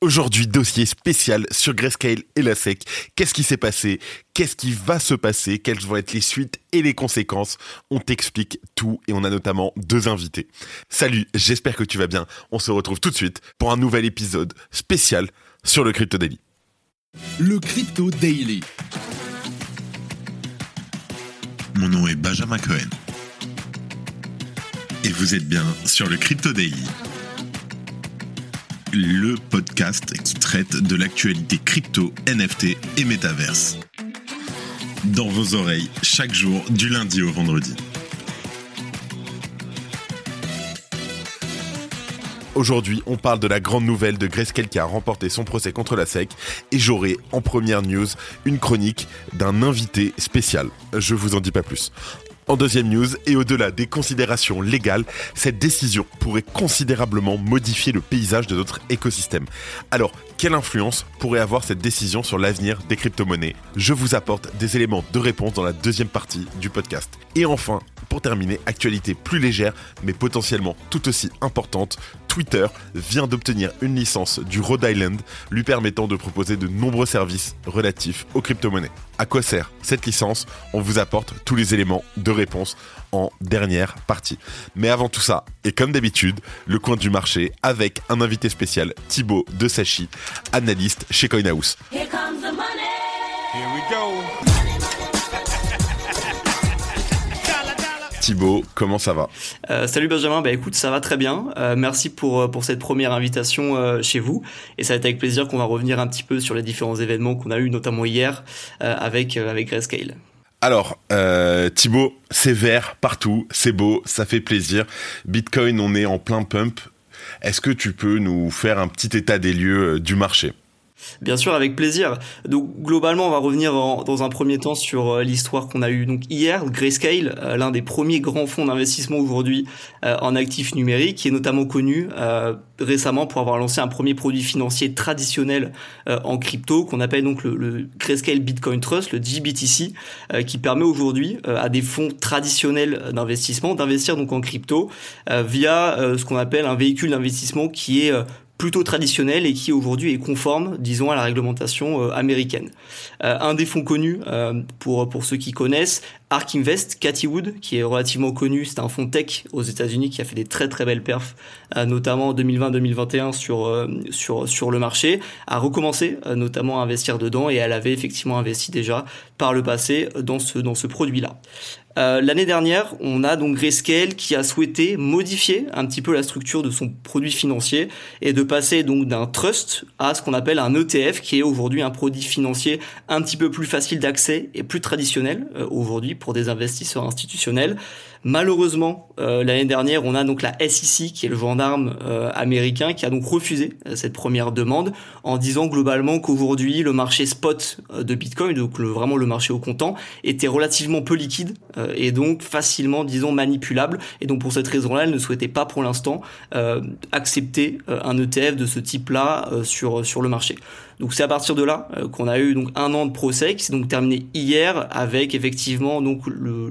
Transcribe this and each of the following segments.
Aujourd'hui, dossier spécial sur Grayscale et la SEC. Qu'est-ce qui s'est passé? Qu'est-ce qui va se passer? Quelles vont être les suites et les conséquences? On t'explique tout et on a notamment deux invités. Salut, j'espère que tu vas bien. On se retrouve tout de suite pour un nouvel épisode spécial sur le Crypto Daily. Le Crypto Daily. Mon nom est Benjamin Cohen. Et vous êtes bien sur le Crypto Daily le podcast qui traite de l'actualité crypto, NFT et métaverse. Dans vos oreilles, chaque jour, du lundi au vendredi. Aujourd'hui, on parle de la grande nouvelle de Grayscale qui a remporté son procès contre la SEC et j'aurai en première news une chronique d'un invité spécial. Je vous en dis pas plus. En deuxième news, et au-delà des considérations légales, cette décision pourrait considérablement modifier le paysage de notre écosystème. Alors, quelle influence pourrait avoir cette décision sur l'avenir des crypto-monnaies? Je vous apporte des éléments de réponse dans la deuxième partie du podcast. Et enfin, pour terminer, actualité plus légère, mais potentiellement tout aussi importante, Twitter vient d'obtenir une licence du Rhode Island lui permettant de proposer de nombreux services relatifs aux crypto-monnaies. À quoi sert cette licence On vous apporte tous les éléments de réponse en dernière partie. Mais avant tout ça, et comme d'habitude, le coin du marché avec un invité spécial, Thibaut de Sachi, analyste chez CoinHouse. Here comes the money. Here we go. Thibaut, comment ça va? Euh, Salut Benjamin, bah écoute, ça va très bien. Euh, merci pour euh, pour cette première invitation chez vous. Et ça va être avec plaisir qu'on va revenir un petit peu sur les différents événements qu'on a eu, notamment hier avec avec Grayscale. Alors, Thibaut, c'est vert partout, c'est beau, ça fait plaisir. Bitcoin, on est en plein pump. Est-ce que tu peux nous faire un petit état des lieux du marché? Bien sûr, avec plaisir. Donc globalement, on va revenir dans un premier temps sur euh, l'histoire qu'on a eue donc hier. Grayscale, euh, l'un des premiers grands fonds d'investissement aujourd'hui euh, en actifs numériques, qui est notamment connu récemment pour avoir lancé un premier produit financier traditionnel en crypto qu'on appelle donc le, le, Grayscale Bitcoin Trust, le GBTC, qui permet aujourd'hui à des fonds traditionnels d'investissement d'investir donc en crypto via ce qu'on appelle un véhicule d'investissement qui est plutôt traditionnel et qui aujourd'hui est conforme, disons, à la réglementation euh, américaine. Euh, un des fonds connus, euh, pour, ceux qui connaissent, Ark Invest, Cathy Wood, qui est relativement connu, c'est un fonds tech aux États-Unis qui a fait des très très belles perfs, notamment en 2020-2021 sur, sur, sur le marché, a recommencé notamment à investir dedans et elle avait effectivement investi déjà par le passé dans ce, dans ce produit-là. Euh, l'année dernière, on a donc Grayscale qui a souhaité modifier un petit peu la structure de son produit financier et de passer donc d'un trust à ce qu'on appelle un ETF qui est aujourd'hui un produit financier un petit peu plus facile d'accès et plus traditionnel euh, aujourd'hui pour des investisseurs institutionnels. Malheureusement, euh, l'année dernière, on a donc la SEC, qui est le gendarme euh, américain, qui a donc refusé cette première demande en disant globalement qu'aujourd'hui, le marché spot de Bitcoin, donc vraiment le marché au comptant, était relativement peu liquide et donc facilement, disons, manipulable. Et donc pour cette raison-là, elle ne souhaitait pas pour l'instant accepter un ETF de ce type-là sur sur le marché. Donc c'est à partir de là euh, qu'on a eu donc un an de procès qui s'est donc terminé hier avec effectivement donc le,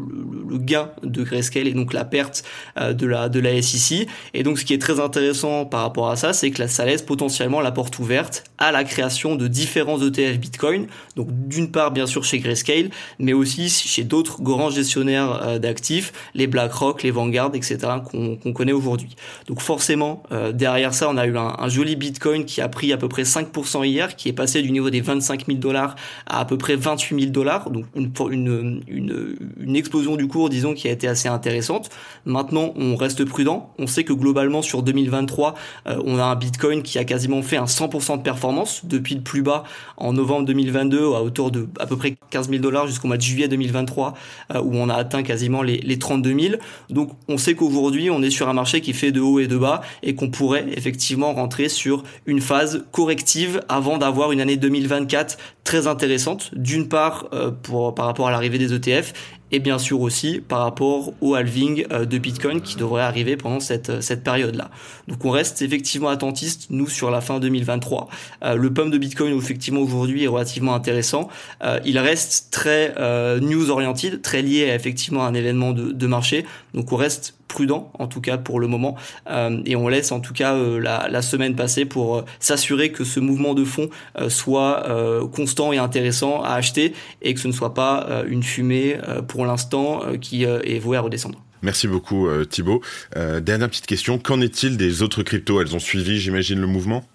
gain de Grayscale et donc la perte euh, de la de la SEC. Et donc ce qui est très intéressant par rapport à ça, c'est que ça laisse potentiellement la porte ouverte à la création de différents ETF Bitcoin. Donc d'une part bien sûr chez Grayscale, mais aussi chez d'autres grands gestionnaires euh, d'actifs, les BlackRock, les Vanguard, etc. qu'on connaît aujourd'hui. Donc forcément derrière ça, on a eu un, joli Bitcoin qui a pris à peu près 5% hier qui est passé du niveau des 25 000 dollars à à peu près 28 000 dollars, donc une, une, une, explosion du cours, disons, qui a été assez intéressante. Maintenant, on reste prudent. On sait que globalement, sur 2023, euh, on a un Bitcoin qui a quasiment fait un 100% de performance depuis le plus bas en novembre 2022 à hauteur de à peu près 15 000 dollars jusqu'au mois de juillet 2023, euh, où on a atteint quasiment les, les 32 000. Donc, on sait qu'aujourd'hui, on est sur un marché qui fait de haut et de bas et qu'on pourrait effectivement rentrer sur une phase corrective avant d'avoir une année 2024 très intéressante, d'une part euh, pour, par rapport à l'arrivée des ETF et bien sûr aussi par rapport au halving euh, de Bitcoin qui devrait arriver pendant cette, euh, cette période-là. Donc on reste effectivement attentiste, nous, sur la fin 2023. le pump de Bitcoin, effectivement, aujourd'hui est relativement intéressant. il reste très news-oriented, très lié à effectivement un événement de, de marché. Donc on reste prudent, en tout cas pour le moment, et on laisse en tout cas la, la, semaine passer pour s'assurer que ce mouvement de fond soit constant et intéressant à acheter et que ce ne soit pas une fumée pour l'instant qui est vouée à redescendre. Merci beaucoup Thibaut. dernière petite question, qu'en est-il des autres cryptos? Elles ont suivi, j'imagine, le mouvement?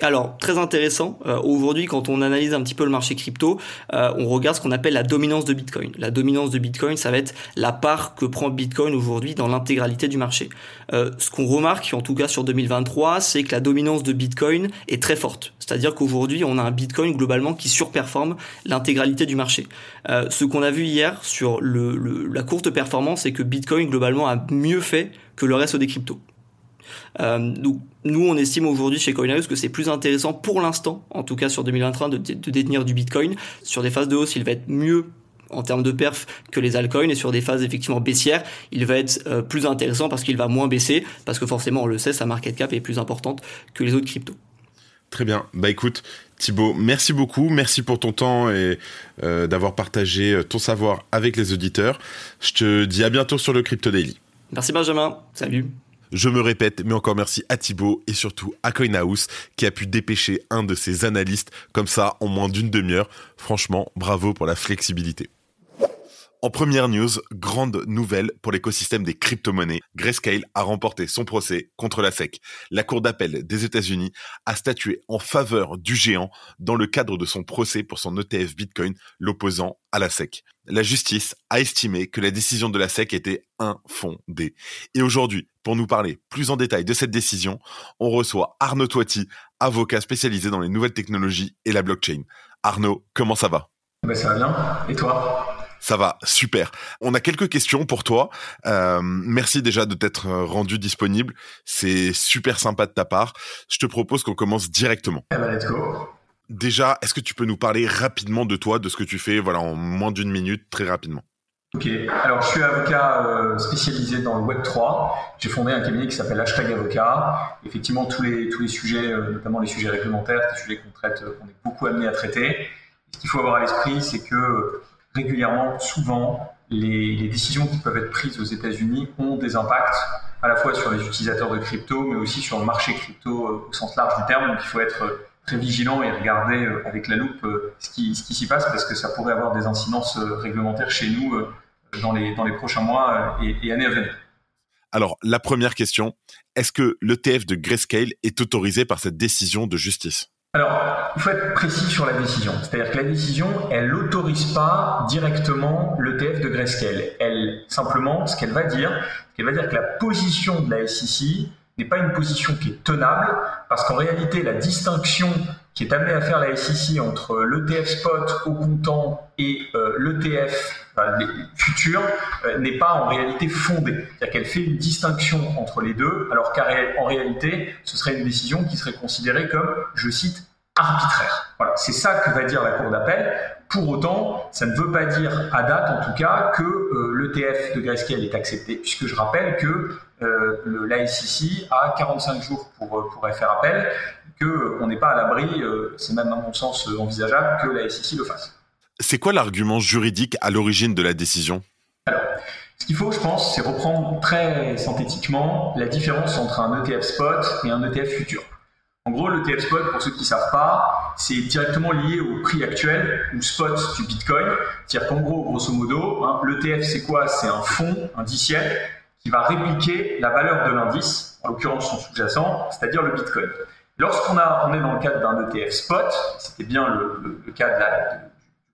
Alors, très intéressant. Euh, aujourd'hui, quand on analyse un petit peu le marché crypto, euh, on regarde ce qu'on appelle la dominance de Bitcoin. La dominance de Bitcoin, ça va être la part que prend Bitcoin aujourd'hui dans l'intégralité du marché. Euh, ce qu'on remarque, en tout cas sur 2023, c'est que la dominance de Bitcoin est très forte. C'est-à-dire qu'aujourd'hui, on a un Bitcoin globalement qui surperforme l'intégralité du marché. ce qu'on a vu hier sur la courte performance, c'est que Bitcoin globalement a mieux fait que le reste des cryptos. Euh, nous, on estime aujourd'hui chez Coinhouse que c'est plus intéressant pour l'instant, en tout cas sur 2023, de, détenir du Bitcoin. Sur des phases de hausse, il va être mieux en termes de perf que les altcoins et sur des phases effectivement baissières, il va être euh, plus intéressant parce qu'il va moins baisser parce que forcément on le sait, sa market cap est plus importante que les autres cryptos. Très bien. Bah écoute, Thibaut, merci beaucoup. Merci pour ton temps et euh, d'avoir partagé ton savoir avec les auditeurs. Je te dis à bientôt sur le Crypto Daily. Merci Benjamin. Salut. Je me répète, mais encore merci à Thibaut et surtout à CoinHouse qui a pu dépêcher un de ses analystes comme ça en moins d'une demi-heure. Franchement, bravo pour la flexibilité. En première news, grande nouvelle pour l'écosystème des crypto-monnaies. Grayscale a remporté son procès contre la SEC. La Cour d'appel des États-Unis a statué en faveur du géant dans le cadre de son procès pour son ETF Bitcoin, l'opposant à la SEC. La justice a estimé que la décision de la SEC était infondée. Et aujourd'hui, pour nous parler plus en détail de cette décision, on reçoit Arnaud Toiti, avocat spécialisé dans les nouvelles technologies et la blockchain. Arnaud, comment ça va? Ben, Ça va bien. Et toi? Ça va, super. On a quelques questions pour toi. Euh, merci déjà de t'être euh, rendu disponible. C'est super sympa de ta part. Je te propose qu'on commence directement. Eh ben, let's go. Déjà, est-ce que tu peux nous parler rapidement de toi, de ce que tu fais, voilà, en moins d'une minute, très rapidement? Ok, alors je suis avocat euh, spécialisé dans le Web 3. J'ai fondé un cabinet qui s'appelle Hashtag Avocat. Effectivement, tous les, tous les sujets, notamment les sujets réglementaires, des sujets qu'on traite, qu'on est beaucoup amené à traiter. Ce qu'il faut avoir à l'esprit, c'est que régulièrement, souvent, les, décisions qui peuvent être prises aux États-Unis ont des impacts à la fois sur les utilisateurs de crypto, mais aussi sur le marché crypto euh, au sens large du terme. Donc il faut être euh, très vigilant et regarder euh, avec la loupe ce qui, s'y passe parce que ça pourrait avoir des incidences réglementaires chez nous dans les, dans les prochains mois et, et années à venir. Alors, la première question, est-ce que l'ETF de Grayscale est autorisé par cette décision de justice? Alors, il faut être précis sur la décision. C'est-à-dire que la décision, elle n'autorise pas directement l'ETF de Grayscale. Elle, simplement, ce qu'elle va dire, qu'elle va dire que la position de la SEC n'est pas une position qui est tenable, parce qu'en réalité, la distinction qui est amenée à faire la SEC entre l'ETF spot au comptant et euh, l'ETF futur euh, n'est pas en réalité fondée. C'est-à-dire qu'elle fait une distinction entre les deux, alors qu'en réalité, ce serait une décision qui serait considérée comme, je cite, arbitraire. Voilà, c'est ça que va dire la Cour d'appel. Pour autant, ça ne veut pas dire, à date en tout cas, que euh, l'ETF de Grayscale est accepté, puisque je rappelle que euh, l'ASIC a 45 jours pour, euh, pour faire appel, qu'on euh, n'est pas à l'abri, c'est même à mon sens envisageable, que l'ASIC le fasse. C'est quoi l'argument juridique à l'origine de la décision? Alors, ce qu'il faut, je pense, c'est reprendre très synthétiquement la différence entre un ETF spot et un ETF futur. En gros, l'ETF spot, pour ceux qui ne savent pas, c'est directement lié au prix actuel ou spot du Bitcoin. C'est-à-dire qu'en gros, grosso modo, hein, l'ETF, c'est quoi? C'est un fonds indiciel qui va répliquer la valeur de l'indice, en l'occurrence son sous-jacent, c'est-à-dire le Bitcoin. Lorsqu'on on est dans le cadre d'un ETF spot, c'était bien le, cas de la,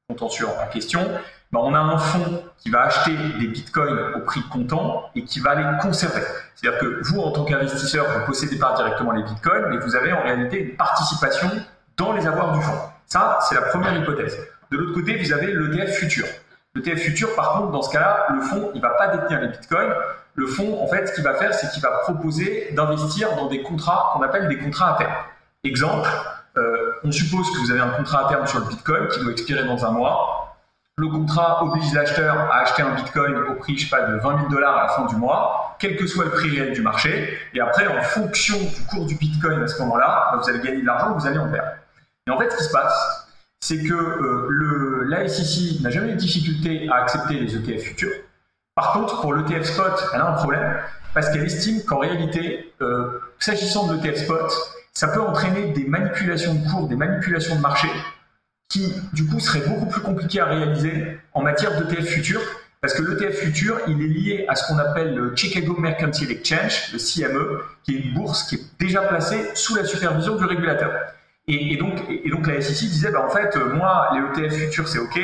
contentieux en question, ben on a un fonds qui va acheter des bitcoins au prix comptant et qui va les conserver. C'est-à-dire que vous, en tant qu'investisseur, vous ne possédez pas directement les bitcoins, mais vous avez en réalité une participation dans les avoirs du fonds. Ça, c'est la première hypothèse. De l'autre côté, vous avez l'ETF futur. L'ETF futur, par contre, dans ce cas-là, le fonds, il ne va pas détenir les bitcoins, le fonds, en fait, ce qu'il va faire, c'est qu'il va proposer d'investir dans des contrats qu'on appelle des contrats à terme. Exemple, euh, on suppose que vous avez un contrat à terme sur le Bitcoin qui doit expirer dans un mois. Le contrat oblige l'acheteur à acheter un Bitcoin au prix, je sais pas, de 20 000 dollars à la fin du mois, quel que soit le prix réel du marché. Et après, en fonction du cours du Bitcoin à ce moment-là, bah, vous allez gagner de l'argent, ou vous allez en perdre. Et en fait, ce qui se passe, c'est que euh, n'a jamais eu de difficulté à accepter les ETF futurs. Par contre, pour l'ETF spot, elle a un problème, parce qu'elle estime qu'en réalité, euh, s'agissant de l'ETF spot, ça peut entraîner des manipulations de cours, des manipulations de marché, qui du coup seraient beaucoup plus compliquées à réaliser en matière d'ETF futur, parce que l'ETF futur, il est lié à ce qu'on appelle le Chicago Mercantile Exchange, le CME, qui est une bourse qui est déjà placée sous la supervision du régulateur. Et, donc, la SEC disait, bah, en fait, moi, les ETF futurs, c'est OK,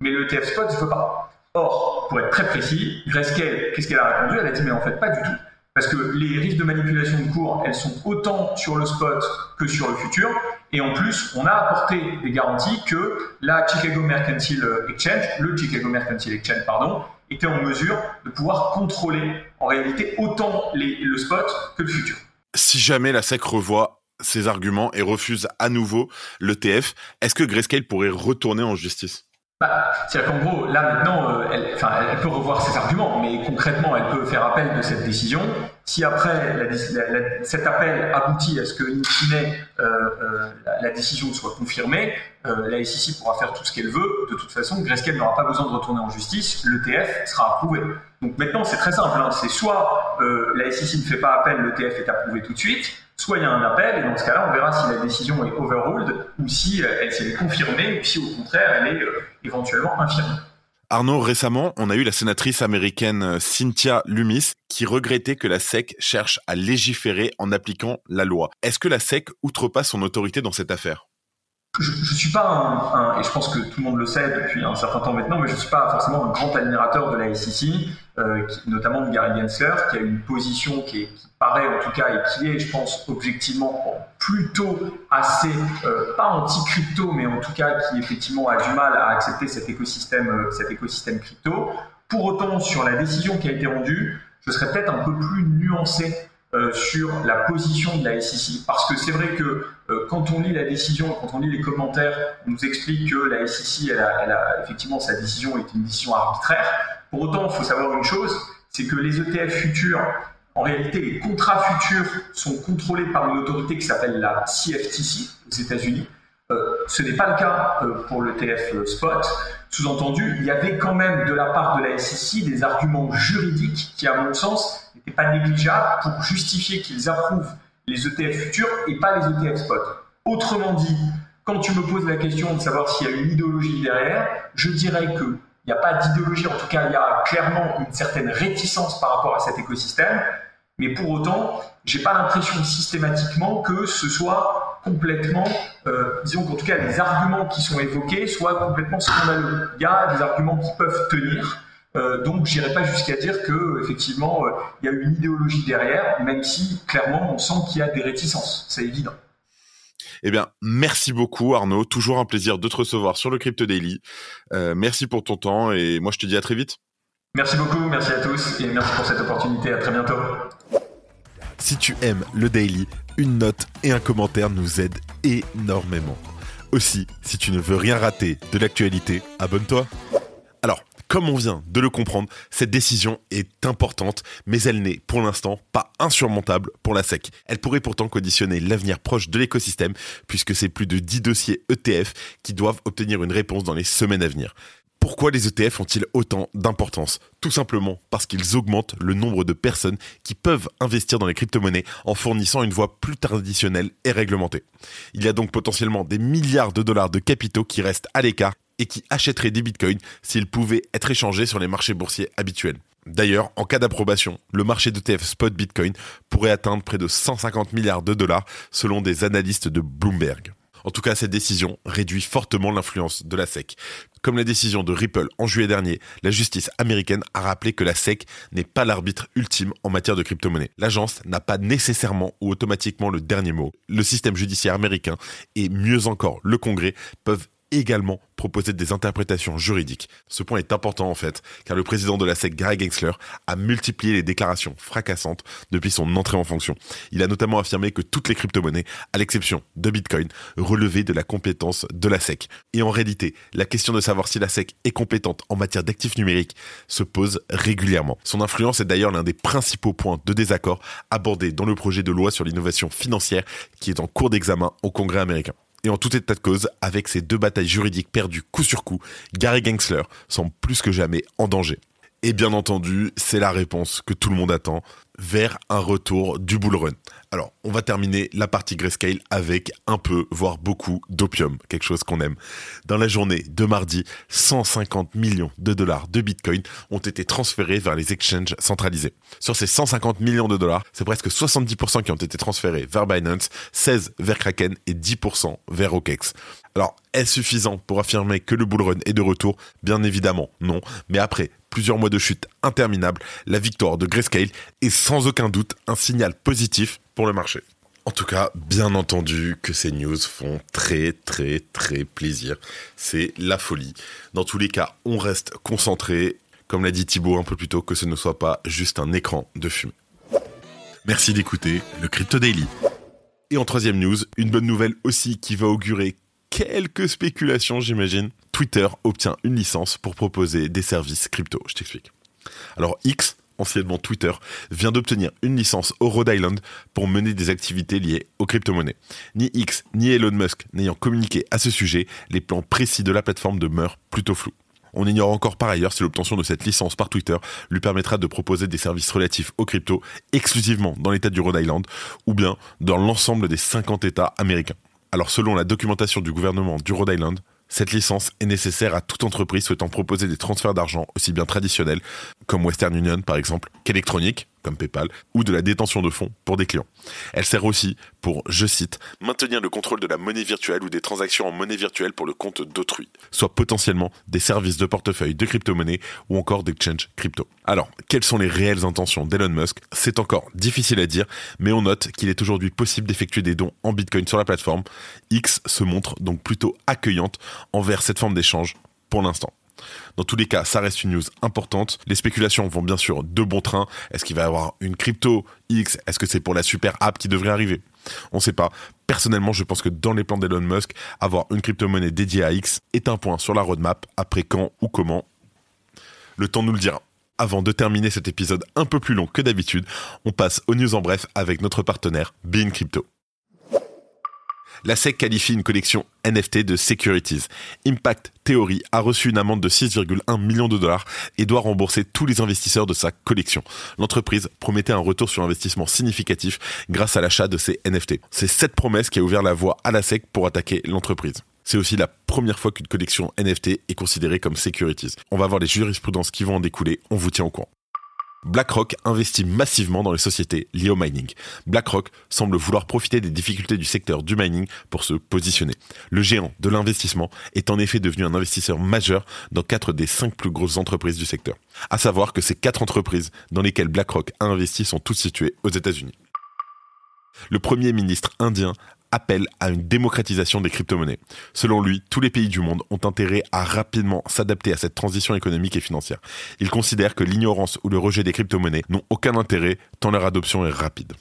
mais le ETF spot, je ne veux pas. Or, pour être très précis, Grayscale, qu'est-ce qu'elle a répondu? Elle a dit, mais en fait, pas du tout. Parce que les risques de manipulation de cours, elles sont autant sur le spot que sur le futur. Et en plus, on a apporté des garanties que la Chicago Mercantile Exchange, le Chicago Mercantile Exchange, pardon, était en mesure de pouvoir contrôler en réalité autant le spot que le futur. Si jamais la SEC revoit ses arguments et refuse à nouveau l'ETF, est-ce que Grayscale pourrait retourner en justice? Bah, C'est-à-dire qu'en gros, là maintenant, euh, elle, peut revoir ses arguments, mais concrètement, elle peut faire appel de cette décision. Si après la, cet appel aboutit à ce que, in fine, euh, euh, la, décision soit confirmée, euh, la SEC pourra faire tout ce qu'elle veut. De toute façon, Grayscale n'aura pas besoin de retourner en justice, l'ETF sera approuvé. Donc maintenant, c'est très simple. Hein. C'est soit euh, la SEC ne fait pas appel, l'ETF est approuvé tout de suite, soit il y a un appel, et dans ce cas-là, on verra si la décision est overruled ou si euh, elle s'est confirmée, ou si au contraire, elle est euh, éventuellement infirmée. Arnaud, récemment, on a eu la sénatrice américaine euh, Cynthia Lumis qui regrettait que la SEC cherche à légiférer en appliquant la loi. Est-ce que la SEC outrepasse son autorité dans cette affaire? Je ne suis pas un, et je pense que tout le monde le sait depuis un certain temps maintenant, mais je ne suis pas forcément un grand admirateur de la SEC, euh, notamment de Gary Gensler, qui a une position qui, est, qui, paraît en tout cas et qui est, je pense, objectivement plutôt assez, euh, pas anti-crypto, mais en tout cas qui effectivement a du mal à accepter cet écosystème, euh, cet écosystème crypto. Pour autant, sur la décision qui a été rendue, je serais peut-être un peu plus nuancé euh, sur la position de la SEC. Parce que c'est vrai que euh, quand on lit la décision, quand on lit les commentaires, on nous explique que la SEC, elle effectivement, sa décision est une décision arbitraire. Pour autant, il faut savoir une chose, c'est que les ETF futurs, en réalité, les contrats futurs sont contrôlés par une autorité qui s'appelle la CFTC aux États-Unis. Euh, ce n'est pas le cas pour l'ETF spot. Sous-entendu, il y avait quand même de la part de la SEC des arguments juridiques qui, à mon sens, n'est pas négligeable pour justifier qu'ils approuvent les ETF futurs et pas les ETF spot. Autrement dit, quand tu me poses la question de savoir s'il y a une idéologie derrière, je dirais qu'il n'y a pas d'idéologie, en tout cas il y a clairement une certaine réticence par rapport à cet écosystème, mais pour autant, j'ai pas l'impression systématiquement que ce soit complètement, euh, disons qu'en tout cas les arguments qui sont évoqués soient complètement scandaleux. Il y a des arguments qui peuvent tenir, euh, donc, j'irai pas jusqu'à dire que effectivement, euh, il y a une idéologie derrière, même si clairement, on sent qu'il y a des réticences. C'est évident. Eh bien, merci beaucoup Arnaud. Toujours un plaisir de te recevoir sur le Crypto Daily. Euh, merci pour ton temps et moi je te dis à très vite. Merci beaucoup, merci à tous et merci pour cette opportunité. À très bientôt. Si tu aimes le Daily, une note et un commentaire nous aident énormément. Aussi, si tu ne veux rien rater de l'actualité, abonne-toi. Alors, comme on vient de le comprendre, cette décision est importante, mais elle n'est pour l'instant pas insurmontable pour la SEC. Elle pourrait pourtant conditionner l'avenir proche de l'écosystème, puisque c'est plus de 10 dossiers ETF qui doivent obtenir une réponse dans les semaines à venir. Pourquoi les ETF ont-ils autant d'importance? Tout simplement parce qu'ils augmentent le nombre de personnes qui peuvent investir dans les crypto-monnaies en fournissant une voie plus traditionnelle et réglementée. Il y a donc potentiellement des milliards de dollars de capitaux qui restent à l'écart et qui achèterait des bitcoins s'ils pouvaient être échangés sur les marchés boursiers habituels. D'ailleurs, en cas d'approbation, le marché d'ETF spot Bitcoin pourrait atteindre près de 150 milliards de dollars selon des analystes de Bloomberg. En tout cas, cette décision réduit fortement l'influence de la SEC. Comme la décision de Ripple en juillet dernier, la justice américaine a rappelé que la SEC n'est pas l'arbitre ultime en matière de crypto-monnaie. L'agence n'a pas nécessairement ou automatiquement le dernier mot. Le système judiciaire américain et mieux encore le Congrès peuvent également proposer des interprétations juridiques. Ce point est important en fait, car le président de la SEC, Gary Gensler, a multiplié les déclarations fracassantes depuis son entrée en fonction. Il a notamment affirmé que toutes les crypto-monnaies, à l'exception de Bitcoin, relevaient de la compétence de la SEC. Et en réalité, la question de savoir si la SEC est compétente en matière d'actifs numériques se pose régulièrement. Son influence est d'ailleurs l'un des principaux points de désaccord abordés dans le projet de loi sur l'innovation financière qui est en cours d'examen au Congrès américain. Et en tout état de cause, avec ces deux batailles juridiques perdues coup sur coup, Gary Gensler semble plus que jamais en danger. Et bien entendu, c'est la réponse que tout le monde attend vers un retour du bull run. Alors, on va terminer la partie grayscale avec un peu, voire beaucoup d'opium, quelque chose qu'on aime. Dans la journée de mardi, 150 millions de dollars de Bitcoin ont été transférés vers les exchanges centralisés. Sur ces 150 millions de dollars, c'est presque 70% qui ont été transférés vers Binance, 16 vers Kraken et 10% vers OKEx. Alors, est-ce suffisant pour affirmer que le bull run est de retour? Bien évidemment, non. Mais après plusieurs mois de chute interminable, la victoire de Grayscale est sans aucun doute un signal positif pour le marché. En tout cas, bien entendu que ces news font très très très plaisir. C'est la folie. Dans tous les cas, on reste concentré, comme l'a dit Thibaut un peu plus tôt, que ce ne soit pas juste un écran de fumée. Merci d'écouter le Crypto Daily. Et en troisième news, une bonne nouvelle aussi qui va augurer quelques spéculations, j'imagine. Twitter obtient une licence pour proposer des services crypto. Je t'explique. Alors X, anciennement Twitter, vient d'obtenir une licence au Rhode Island pour mener des activités liées aux crypto-monnaies. Ni X ni Elon Musk n'ayant communiqué à ce sujet, les plans précis de la plateforme demeurent plutôt flous. On ignore encore par ailleurs si l'obtention de cette licence par Twitter lui permettra de proposer des services relatifs aux crypto exclusivement dans l'État du Rhode Island ou bien dans l'ensemble des 50 États américains. Alors selon la documentation du gouvernement du Rhode Island, cette licence est nécessaire à toute entreprise souhaitant proposer des transferts d'argent aussi bien traditionnels, comme Western Union par exemple, qu'électroniques, comme PayPal, ou de la détention de fonds pour des clients. Elle sert aussi pour, je cite, maintenir le contrôle de la monnaie virtuelle ou des transactions en monnaie virtuelle pour le compte d'autrui, soit potentiellement des services de portefeuille de crypto-monnaie ou encore d'exchange crypto. Alors, quelles sont les réelles intentions d'Elon Musk? C'est encore difficile à dire, mais on note qu'il est aujourd'hui possible d'effectuer des dons en Bitcoin sur la plateforme. X se montre donc plutôt accueillante envers cette forme d'échange pour l'instant. Dans tous les cas, ça reste une news importante. Les spéculations vont bien sûr de bon train. Est-ce qu'il va y avoir une crypto X? Est-ce que c'est pour la super app qui devrait arriver? On ne sait pas. Personnellement, je pense que dans les plans d'Elon Musk, avoir une crypto-monnaie dédiée à X est un point sur la roadmap. Après quand ou comment? Le temps nous le dira. Avant de terminer cet épisode un peu plus long que d'habitude, on passe aux news en bref avec notre partenaire Bean Crypto la SEC qualifie une collection NFT de securities. Impact Theory a reçu une amende de 6,1 millions de dollars et doit rembourser tous les investisseurs de sa collection. L'entreprise promettait un retour sur investissement significatif grâce à l'achat de ces NFT. C'est cette promesse qui a ouvert la voie à la SEC pour attaquer l'entreprise. C'est aussi la première fois qu'une collection NFT est considérée comme securities. On va voir les jurisprudences qui vont en découler, on vous tient au courant. BlackRock investit massivement dans les sociétés liées au mining. BlackRock semble vouloir profiter des difficultés du secteur du mining pour se positionner. Le géant de l'investissement est en effet devenu un investisseur majeur dans quatre des cinq plus grosses entreprises du secteur. À savoir que ces quatre entreprises dans lesquelles BlackRock a investi sont toutes situées aux États-Unis. Le premier ministre indien appelle à une démocratisation des crypto-monnaies. Selon lui, tous les pays du monde ont intérêt à rapidement s'adapter à cette transition économique et financière. Il considère que l'ignorance ou le rejet des crypto-monnaies n'ont aucun intérêt tant leur adoption est rapide.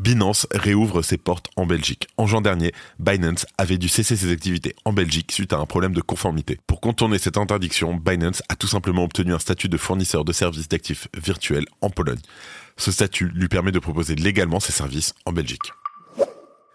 Binance réouvre ses portes en Belgique. En juin dernier, Binance avait dû cesser ses activités en Belgique suite à un problème de conformité. Pour contourner cette interdiction, Binance a tout simplement obtenu un statut de fournisseur de services d'actifs virtuels en Pologne. Ce statut lui permet de proposer légalement ses services en Belgique.